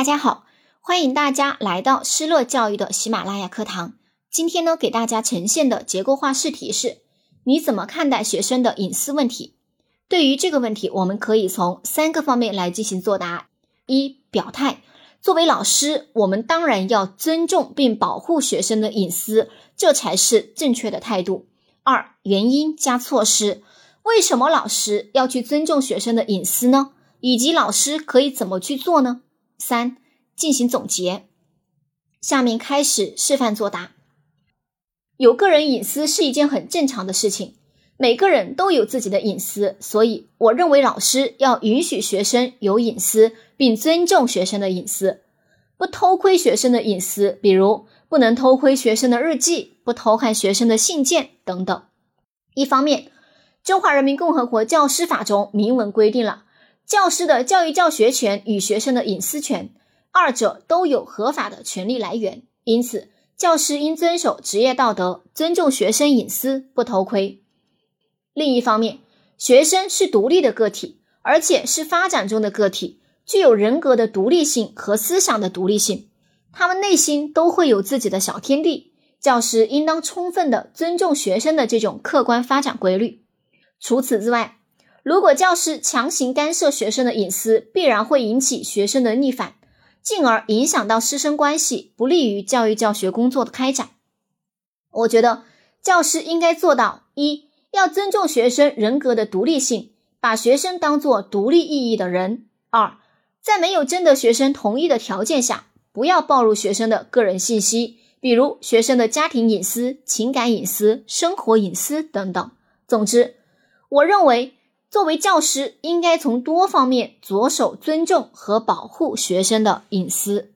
大家好，欢迎大家来到施乐教育的喜马拉雅课堂。今天呢，给大家呈现的结构化试题是：你怎么看待学生的隐私问题？对于这个问题，我们可以从三个方面来进行作答：一、表态，作为老师，我们当然要尊重并保护学生的隐私，这才是正确的态度；二、原因加措施，为什么老师要去尊重学生的隐私呢？以及老师可以怎么去做呢？三、进行总结。下面开始示范作答。有个人隐私是一件很正常的事情，每个人都有自己的隐私，所以我认为老师要允许学生有隐私，并尊重学生的隐私，不偷窥学生的隐私，比如不能偷窥学生的日记，不偷看学生的信件等等。一方面，《中华人民共和国教师法》中明文规定了。教师的教育教学权与学生的隐私权，二者都有合法的权利来源，因此教师应遵守职业道德，尊重学生隐私，不偷窥。另一方面，学生是独立的个体，而且是发展中的个体，具有人格的独立性和思想的独立性，他们内心都会有自己的小天地。教师应当充分的尊重学生的这种客观发展规律。除此之外，如果教师强行干涉学生的隐私，必然会引起学生的逆反，进而影响到师生关系，不利于教育教学工作的开展。我觉得教师应该做到：一要尊重学生人格的独立性，把学生当作独立意义的人；二在没有征得学生同意的条件下，不要暴露学生的个人信息，比如学生的家庭隐私、情感隐私、生活隐私等等。总之，我认为。作为教师，应该从多方面着手尊重和保护学生的隐私。